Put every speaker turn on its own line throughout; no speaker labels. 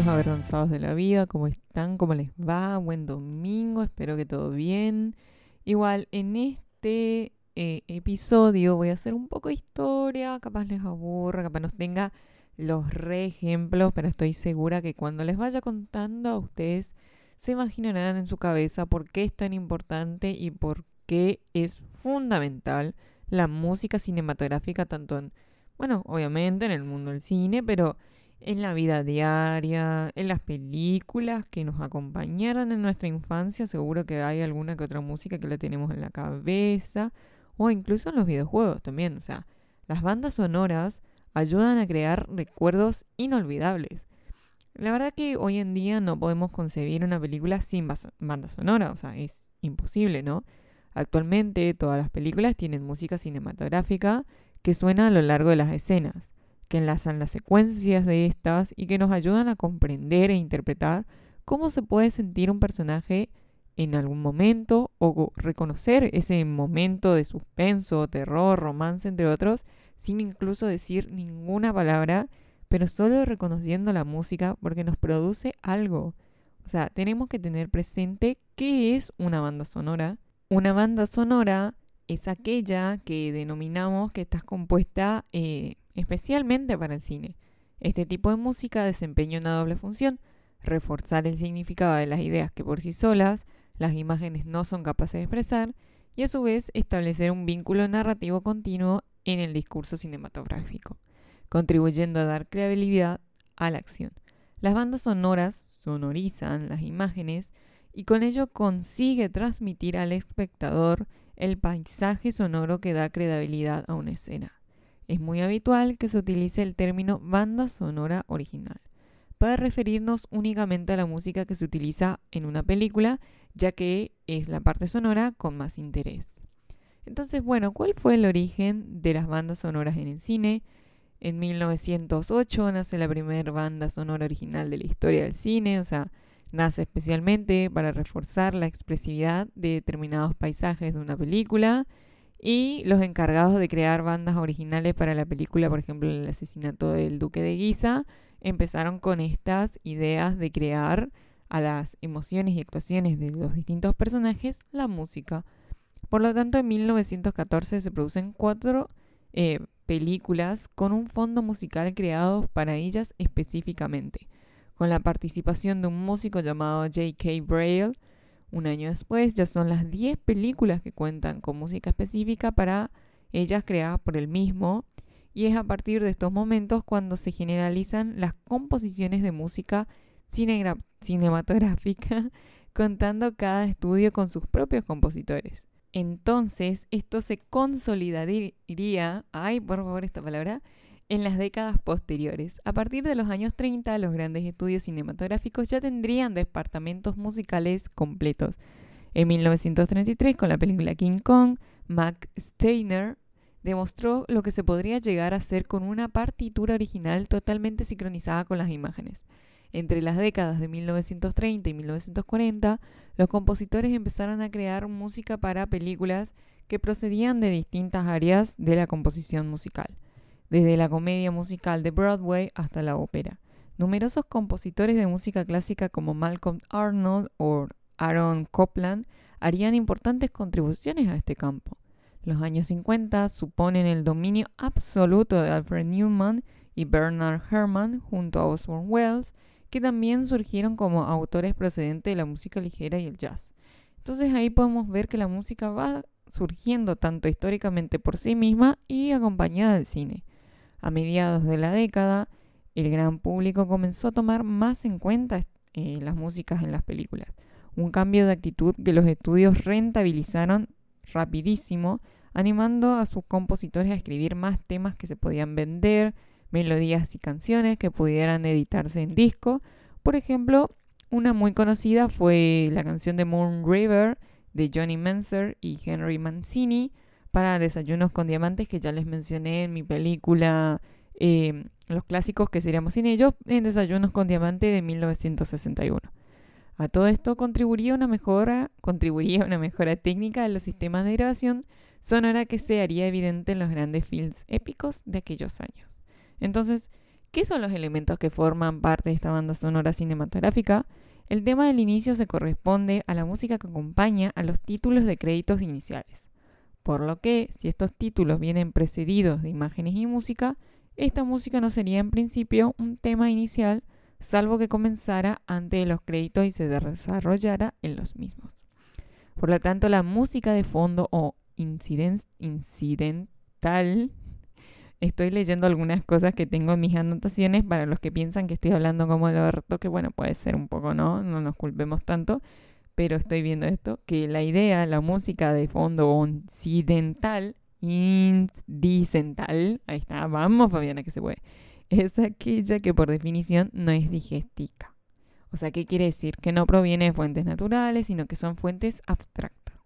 bellos avergonzados de la vida, ¿cómo están? ¿Cómo les va? Buen domingo, espero que todo bien. Igual, en este eh, episodio voy a hacer un poco de historia, capaz les aburra, capaz nos tenga los re ejemplos, pero estoy segura que cuando les vaya contando a ustedes se imaginarán en su cabeza por qué es tan importante y por qué es fundamental la música cinematográfica tanto en, bueno, obviamente en el mundo del cine, pero en la vida diaria, en las películas que nos acompañaron en nuestra infancia, seguro que hay alguna que otra música que la tenemos en la cabeza, o incluso en los videojuegos también. O sea, las bandas sonoras ayudan a crear recuerdos inolvidables. La verdad que hoy en día no podemos concebir una película sin banda sonora, o sea, es imposible, ¿no? Actualmente todas las películas tienen música cinematográfica que suena a lo largo de las escenas que enlazan las secuencias de estas y que nos ayudan a comprender e interpretar cómo se puede sentir un personaje en algún momento o reconocer ese momento de suspenso, terror, romance, entre otros, sin incluso decir ninguna palabra, pero solo reconociendo la música porque nos produce algo. O sea, tenemos que tener presente qué es una banda sonora. Una banda sonora es aquella que denominamos que está compuesta eh, especialmente para el cine. Este tipo de música desempeña una doble función, reforzar el significado de las ideas que por sí solas las imágenes no son capaces de expresar, y a su vez establecer un vínculo narrativo continuo en el discurso cinematográfico, contribuyendo a dar credibilidad a la acción. Las bandas sonoras sonorizan las imágenes y con ello consigue transmitir al espectador el paisaje sonoro que da credibilidad a una escena es muy habitual que se utilice el término banda sonora original para referirnos únicamente a la música que se utiliza en una película, ya que es la parte sonora con más interés. Entonces, bueno, ¿cuál fue el origen de las bandas sonoras en el cine? En 1908 nace la primera banda sonora original de la historia del cine, o sea, nace especialmente para reforzar la expresividad de determinados paisajes de una película y los encargados de crear bandas originales para la película, por ejemplo, el asesinato del duque de Guisa, empezaron con estas ideas de crear a las emociones y actuaciones de los distintos personajes la música. Por lo tanto, en 1914 se producen cuatro eh, películas con un fondo musical creado para ellas específicamente, con la participación de un músico llamado J.K. Braille, un año después ya son las 10 películas que cuentan con música específica para ellas creadas por el mismo y es a partir de estos momentos cuando se generalizan las composiciones de música cinematográfica contando cada estudio con sus propios compositores. Entonces, esto se consolidaría, ay, por favor esta palabra, en las décadas posteriores. A partir de los años 30, los grandes estudios cinematográficos ya tendrían departamentos musicales completos. En 1933, con la película King Kong, Max Steiner demostró lo que se podría llegar a hacer con una partitura original totalmente sincronizada con las imágenes. Entre las décadas de 1930 y 1940, los compositores empezaron a crear música para películas que procedían de distintas áreas de la composición musical desde la comedia musical de Broadway hasta la ópera. Numerosos compositores de música clásica como Malcolm Arnold o Aaron Copland harían importantes contribuciones a este campo. Los años 50 suponen el dominio absoluto de Alfred Newman y Bernard Herrmann junto a Osborne Wells, que también surgieron como autores procedentes de la música ligera y el jazz. Entonces ahí podemos ver que la música va surgiendo tanto históricamente por sí misma y acompañada del cine. A mediados de la década, el gran público comenzó a tomar más en cuenta eh, las músicas en las películas. Un cambio de actitud que los estudios rentabilizaron rapidísimo, animando a sus compositores a escribir más temas que se podían vender, melodías y canciones que pudieran editarse en disco. Por ejemplo, una muy conocida fue la canción de Moon River de Johnny Menzer y Henry Mancini, para Desayunos con Diamantes, que ya les mencioné en mi película em, Los clásicos que seríamos sin ellos, en Desayunos con Diamante de 1961. A todo esto contribuiría una mejora, contribuiría una mejora técnica de los sistemas de grabación sonora que se haría evidente en los grandes films épicos de aquellos años. Entonces, ¿Qué son los elementos que forman parte de esta banda sonora cinematográfica? El tema del inicio se corresponde a la música que acompaña a los títulos de créditos iniciales. Por lo que, si estos títulos vienen precedidos de imágenes y música, esta música no sería en principio un tema inicial, salvo que comenzara antes de los créditos y se desarrollara en los mismos. Por lo tanto, la música de fondo o incidental estoy leyendo algunas cosas que tengo en mis anotaciones para los que piensan que estoy hablando como el orto, que bueno, puede ser un poco, ¿no? No nos culpemos tanto, pero estoy viendo esto, que la idea, la música de fondo incidental, incidental, ahí está, vamos Fabiana que se puede, es aquella que por definición no es digestica. O sea, ¿qué quiere decir? Que no proviene de fuentes naturales, sino que son fuentes abstractas.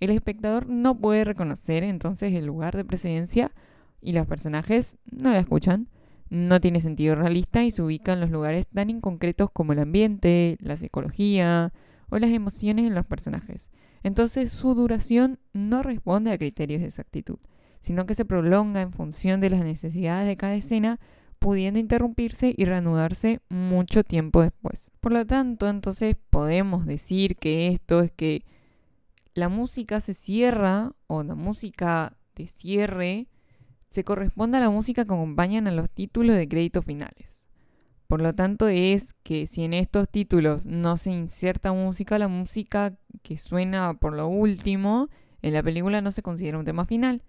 El espectador no puede reconocer entonces el lugar de precedencia y los personajes no la escuchan. No tiene sentido realista y se ubica en los lugares tan inconcretos como el ambiente, la psicología o las emociones en los personajes. Entonces su duración no responde a criterios de exactitud, sino que se prolonga en función de las necesidades de cada escena, pudiendo interrumpirse y reanudarse mucho tiempo después. Por lo tanto, entonces podemos decir que esto es que la música se cierra o la música de cierre se corresponde a la música que acompañan a los títulos de créditos finales. Por lo tanto, es que si en estos títulos no se inserta música, la música que suena por lo último en la película no se considera un tema final.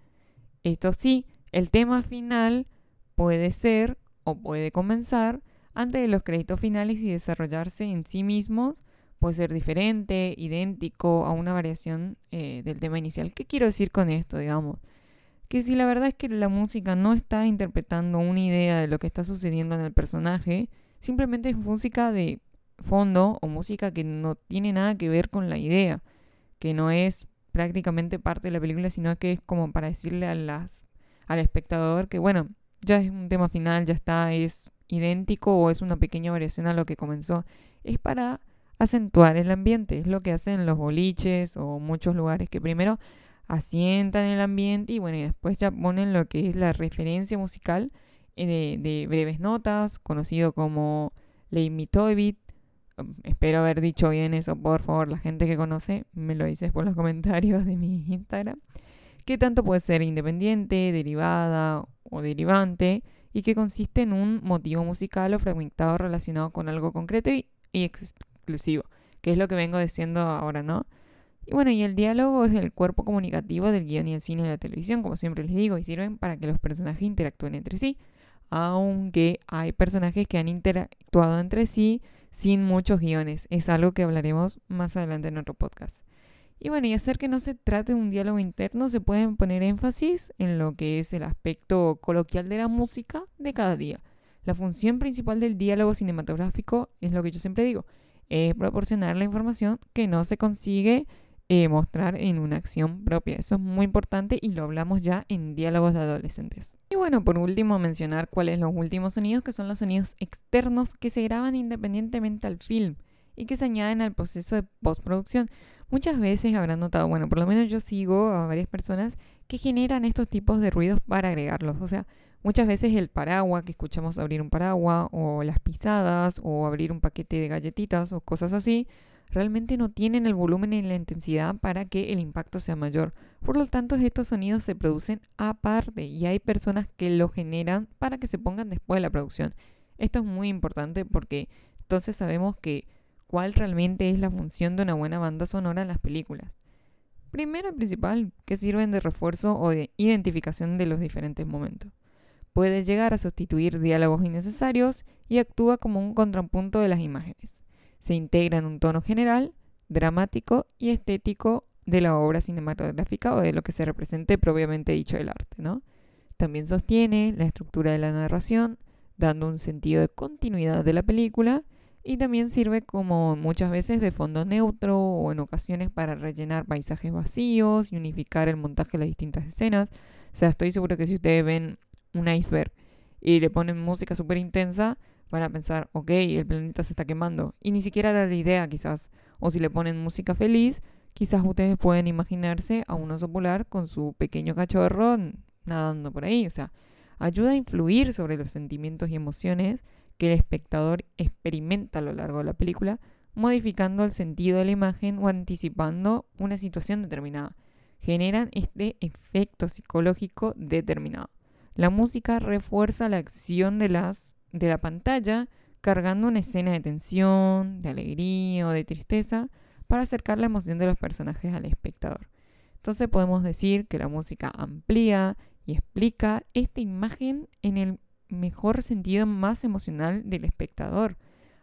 Esto sí, el tema final puede ser o puede comenzar antes de los créditos finales y desarrollarse en sí mismo. Puede ser diferente, idéntico a una variación eh, del tema inicial. ¿Qué quiero decir con esto, digamos? Que si la verdad es que la música no está interpretando una idea de lo que está sucediendo en el personaje, simplemente es música de fondo o música que no tiene nada que ver con la idea, que no es prácticamente parte de la película, sino que es como para decirle a las, al espectador que bueno, ya es un tema final, ya está, es idéntico o es una pequeña variación a lo que comenzó. Es para acentuar el ambiente, es lo que hacen los boliches o muchos lugares que primero asientan el ambiente y bueno, y después ya ponen lo que es la referencia musical eh, de, breves notas, conocido como Leitmotiv. Um, espero haber dicho bien eso, por favor, la gente que conoce me lo dices por los comentarios de mi Instagram. Que tanto puede ser independiente, derivada o derivante y que consiste en un motivo musical o fragmentado relacionado con algo concreto y exclusivo, que es lo que vengo diciendo ahora, ¿no? Y bueno, y el diálogo es el cuerpo comunicativo del guion y el cine y la televisión, como siempre les digo, y sirven para que los personajes interactúen entre sí. Aunque hay personajes que han interactuado entre sí sin muchos guiones. Es algo que hablaremos más adelante en otro podcast. Y bueno, y hacer que no se trate de un diálogo interno, se pueden poner énfasis en lo que es el aspecto coloquial de la música de cada día. La función principal del diálogo cinematográfico es lo que yo siempre digo, es proporcionar la información que no se consigue eh, mostrar en una acción propia. Eso es muy importante y lo hablamos ya en diálogos de adolescentes. Y bueno, por último, mencionar cuáles los últimos sonidos, que son los sonidos externos que se graban independientemente al film y que se añaden al proceso de postproducción. Muchas veces habrán notado, bueno, por lo menos yo sigo a varias personas que generan estos tipos de ruidos para agregarlos. O sea, muchas veces el paraguas, que escuchamos abrir un paraguas, o las pisadas, o abrir un paquete de galletitas, o cosas así, realmente no tienen el volumen y la intensidad para que el impacto sea mayor. Por lo tanto, estos sonidos se producen aparte y hay personas que lo generan para que se pongan después de la producción. Esto es muy importante porque entonces sabemos que cuál realmente es la función de una buena banda sonora en las películas. Primero y principal, que sirven de refuerzo o de identificación de los diferentes momentos. Puede llegar a sustituir diálogos innecesarios y actúa como un contrapunto de las imágenes se integra en un tono general, dramático y estético de la obra cinematográfica o de lo que se represente propiamente dicho del arte, ¿no? También sostiene la estructura de la narración, dando un sentido de continuidad de la película y también sirve como muchas veces de fondo neutro o en ocasiones para rellenar paisajes vacíos y unificar el montaje de las distintas escenas. O sea, estoy seguro que si ustedes ven un iceberg y le ponen música súper intensa, van a pensar, ok, el planeta se está quemando. Y ni siquiera era la idea quizás. O si le ponen música feliz, quizás ustedes pueden imaginarse a un oso polar con su pequeño cachorro nadando por ahí. O sea, ayuda a influir sobre los sentimientos y emociones que el espectador experimenta a lo largo de la película, modificando el sentido de la imagen o anticipando una situación determinada. Generan este efecto psicológico determinado. La música refuerza la acción de, las, de la pantalla, cargando una escena de tensión, de alegría o de tristeza para acercar la emoción de los personajes al espectador. Entonces podemos decir que la música amplía y explica esta imagen en el mejor sentido más emocional del espectador.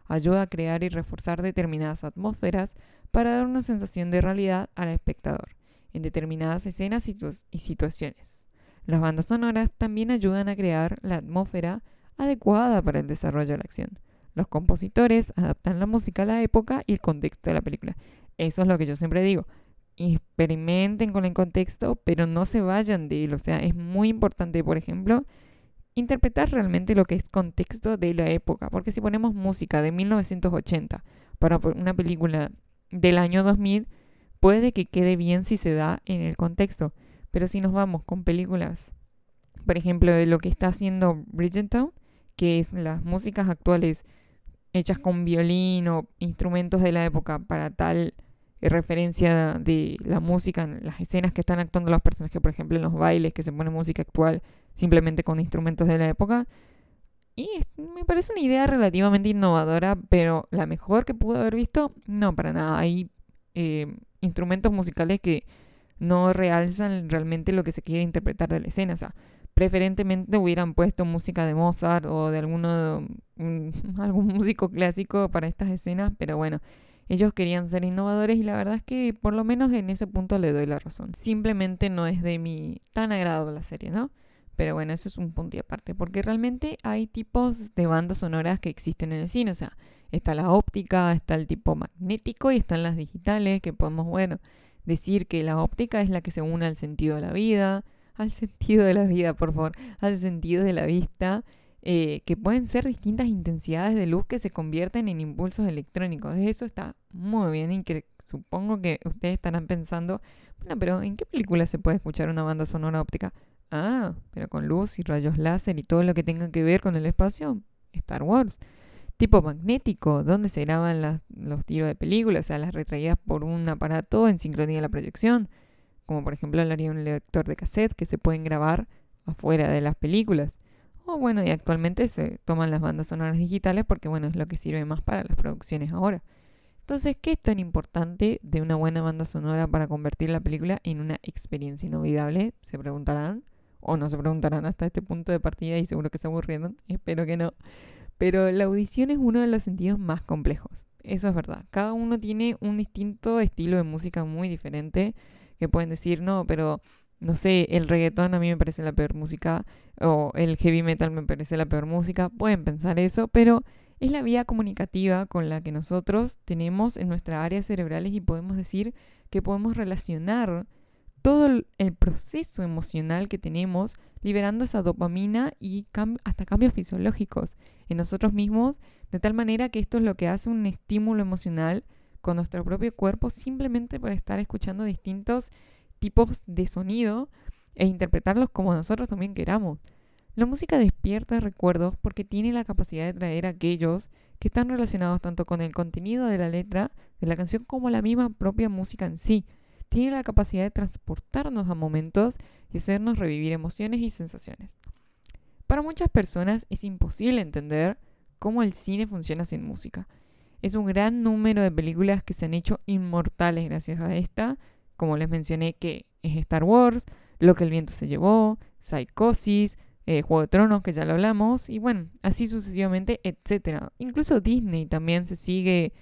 Ayuda a crear y reforzar determinadas atmósferas para dar una sensación de realidad al espectador en determinadas escenas y situaciones. Las bandas sonoras también ayudan a crear la atmósfera adecuada para el desarrollo de la acción. Los compositores adaptan la música a la época y el contexto de la película. Eso es lo que yo siempre digo. Experimenten con el contexto, pero no se vayan de él. O sea, es muy importante, por ejemplo, interpretar realmente lo que es contexto de la época. Porque si ponemos música de 1980 para una película del año 2000, puede que quede bien si se da en el contexto. Pero si nos vamos con películas, por ejemplo, de lo que está haciendo Bridgerton, que es las músicas actuales hechas con violín o instrumentos de la época para tal eh, referencia de la música en las escenas que están actuando los personajes, por ejemplo, en los bailes que se pone música actual simplemente con instrumentos de la época. Y me parece una idea relativamente innovadora, pero la mejor que pude haber visto, no, para nada. Hay eh, instrumentos musicales que no realzan realmente lo que se quiere interpretar de la escena. O sea, preferentemente hubieran puesto música de Mozart o de alguno, algún músico clásico para estas escenas, pero bueno, ellos querían ser innovadores y la verdad es que por lo menos en ese punto le doy la razón. Simplemente no es de mi tan agrado la serie, ¿no? Pero bueno, eso es un punto y aparte, porque realmente hay tipos de bandas sonoras que existen en el cine, o sea, está la óptica, está el tipo magnético y están las digitales, que podemos, bueno, decir que la óptica es la que se une al sentido de la vida, al sentido de la vida, por favor, al sentido de la vista, eh, que pueden ser distintas intensidades de luz que se convierten en impulsos electrónicos. Eso está muy bien y que supongo que ustedes estarán pensando, bueno, pero ¿en qué película se puede escuchar una banda sonora óptica? Ah, pero con luz y rayos láser y todo lo que tenga que ver con el espacio. Star Wars. Tipo magnético, donde se graban los tiros de películas, o sea, las retraídas por un aparato en sincronía de la proyección como por ejemplo hablaría un lector de cassette que se pueden grabar afuera de las películas. O bueno, y actualmente se toman las bandas sonoras digitales porque bueno, es lo que sirve más para las producciones ahora. Entonces, ¿qué es tan importante de una buena banda sonora para convertir la película en una experiencia inolvidable? Se preguntarán, o no se preguntarán hasta este punto de partida y seguro que se aburrieron, espero que no. Pero la audición es uno de los sentidos más complejos, eso es verdad. Cada uno tiene un distinto estilo de música muy diferente que pueden decir, no, pero no sé, el reggaetón a mí me parece la peor música o el heavy metal me parece la peor música. Pueden pensar eso, pero es la vía comunicativa con la que nosotros tenemos en nuestras áreas cerebrales y podemos decir que podemos relacionar todo el proceso emocional que tenemos liberando esa dopamina y hasta cambios fisiológicos en nosotros mismos, de tal manera que esto es lo que hace un estímulo emocional con nuestro propio cuerpo simplemente por estar escuchando distintos tipos de sonido e interpretarlos como nosotros también queramos. La música despierta recuerdos porque tiene la capacidad de traer aquellos que están relacionados tanto con el contenido de la letra de la canción como la misma propia música en sí. Tiene la capacidad de transportarnos a momentos y hacernos revivir emociones y sensaciones. Para muchas personas es imposible entender cómo el cine funciona sin música. Es un gran número de películas que se han hecho inmortales gracias a esta, como les mencioné que es Star Wars, Lo que el viento se llevó, Psicosis, eh, Juego de Tronos, que ya lo hablamos, y bueno, así sucesivamente, etc. Incluso Disney también se sigue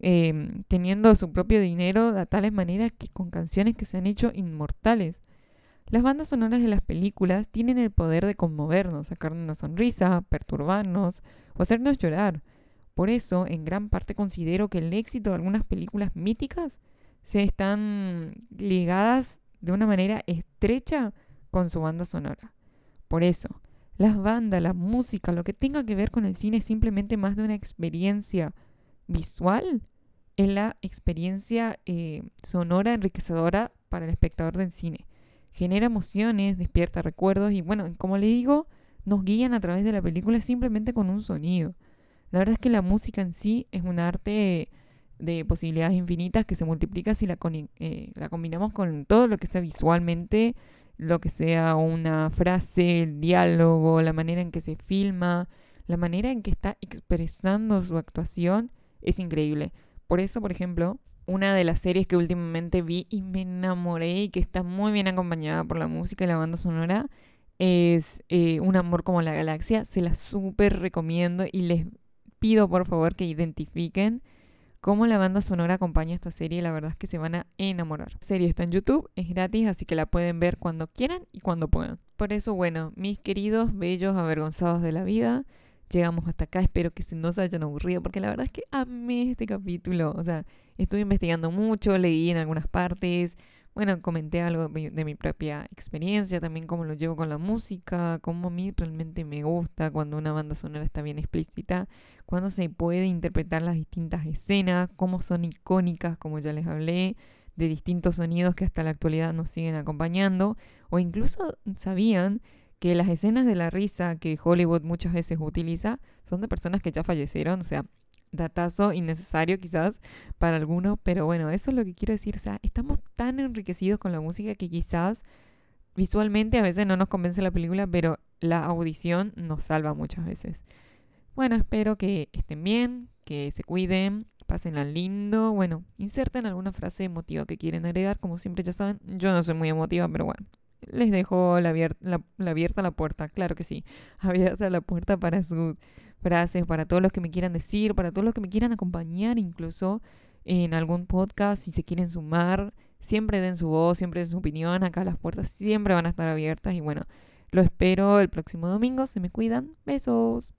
em, teniendo su propio dinero de tales maneras que con canciones que se han hecho inmortales. Las bandas sonoras de las películas tienen el poder de conmovernos, sacarnos una sonrisa, perturbarnos o hacernos llorar. Por eso, en gran parte considero que el éxito de algunas películas míticas se están ligadas de una manera estrecha con su banda sonora. Por eso, las bandas, la música, lo que tenga que ver con el cine es simplemente más de una experiencia visual, es la experiencia eh, sonora enriquecedora para el espectador del cine. Genera emociones, despierta recuerdos y bueno, como le digo, nos guían a través de la película simplemente con un sonido. La verdad es que la música en sí es un arte de posibilidades infinitas que se multiplica si la, eh, la combinamos con todo lo que sea visualmente, lo que sea una frase, el diálogo, la manera en que se filma, la manera en que está expresando su actuación, es increíble. Por eso, por ejemplo, una de las series que últimamente vi y me enamoré y que está muy bien acompañada por la música y la banda sonora es eh, Un amor como la galaxia. Se la súper recomiendo y les por favor que identifiquen cómo la banda sonora acompaña esta serie. La verdad es que se van a enamorar. La serie está en YouTube, es gratis, así que la pueden ver cuando quieran y cuando puedan. Por eso, bueno, mis queridos, bellos, avergonzados de la vida, llegamos hasta acá. Espero que se nos hayan aburrido, porque la verdad es que amé este capítulo. O sea, estuve investigando mucho, leí en algunas partes. Bueno, comenté algo de mi propia experiencia, también cómo lo llevo con la música, cómo a mí realmente me gusta cuando una banda sonora está bien explícita, cuando se puede interpretar las distintas escenas, cómo son icónicas, como ya les hablé, de distintos sonidos que hasta la actualidad nos siguen acompañando, o incluso sabían que las escenas de la risa que Hollywood muchas veces utiliza son de personas que ya fallecieron, o sea, datazo innecesario quizás para algunos, pero bueno, eso es lo que quiero decir, o sea, estamos tan enriquecidos con la música que quizás visualmente a veces no nos convence la película, pero la audición nos salva muchas veces. Bueno, espero que estén bien, que se cuiden, pasen al lindo. Bueno, inserten alguna frase emotiva que quieren agregar, como siempre ya saben, yo no soy muy emotiva, pero bueno, les dejo la, la, abierta la puerta, claro que sí, abierta la puerta para sus frases, para todos los que me quieran decir, para todos los que me quieran acompañar incluso en algún podcast, si se quieren sumar, siempre den su voz, siempre den su opinión, acá las puertas siempre van a estar abiertas y bueno, lo espero el próximo domingo, se me cuidan, besos.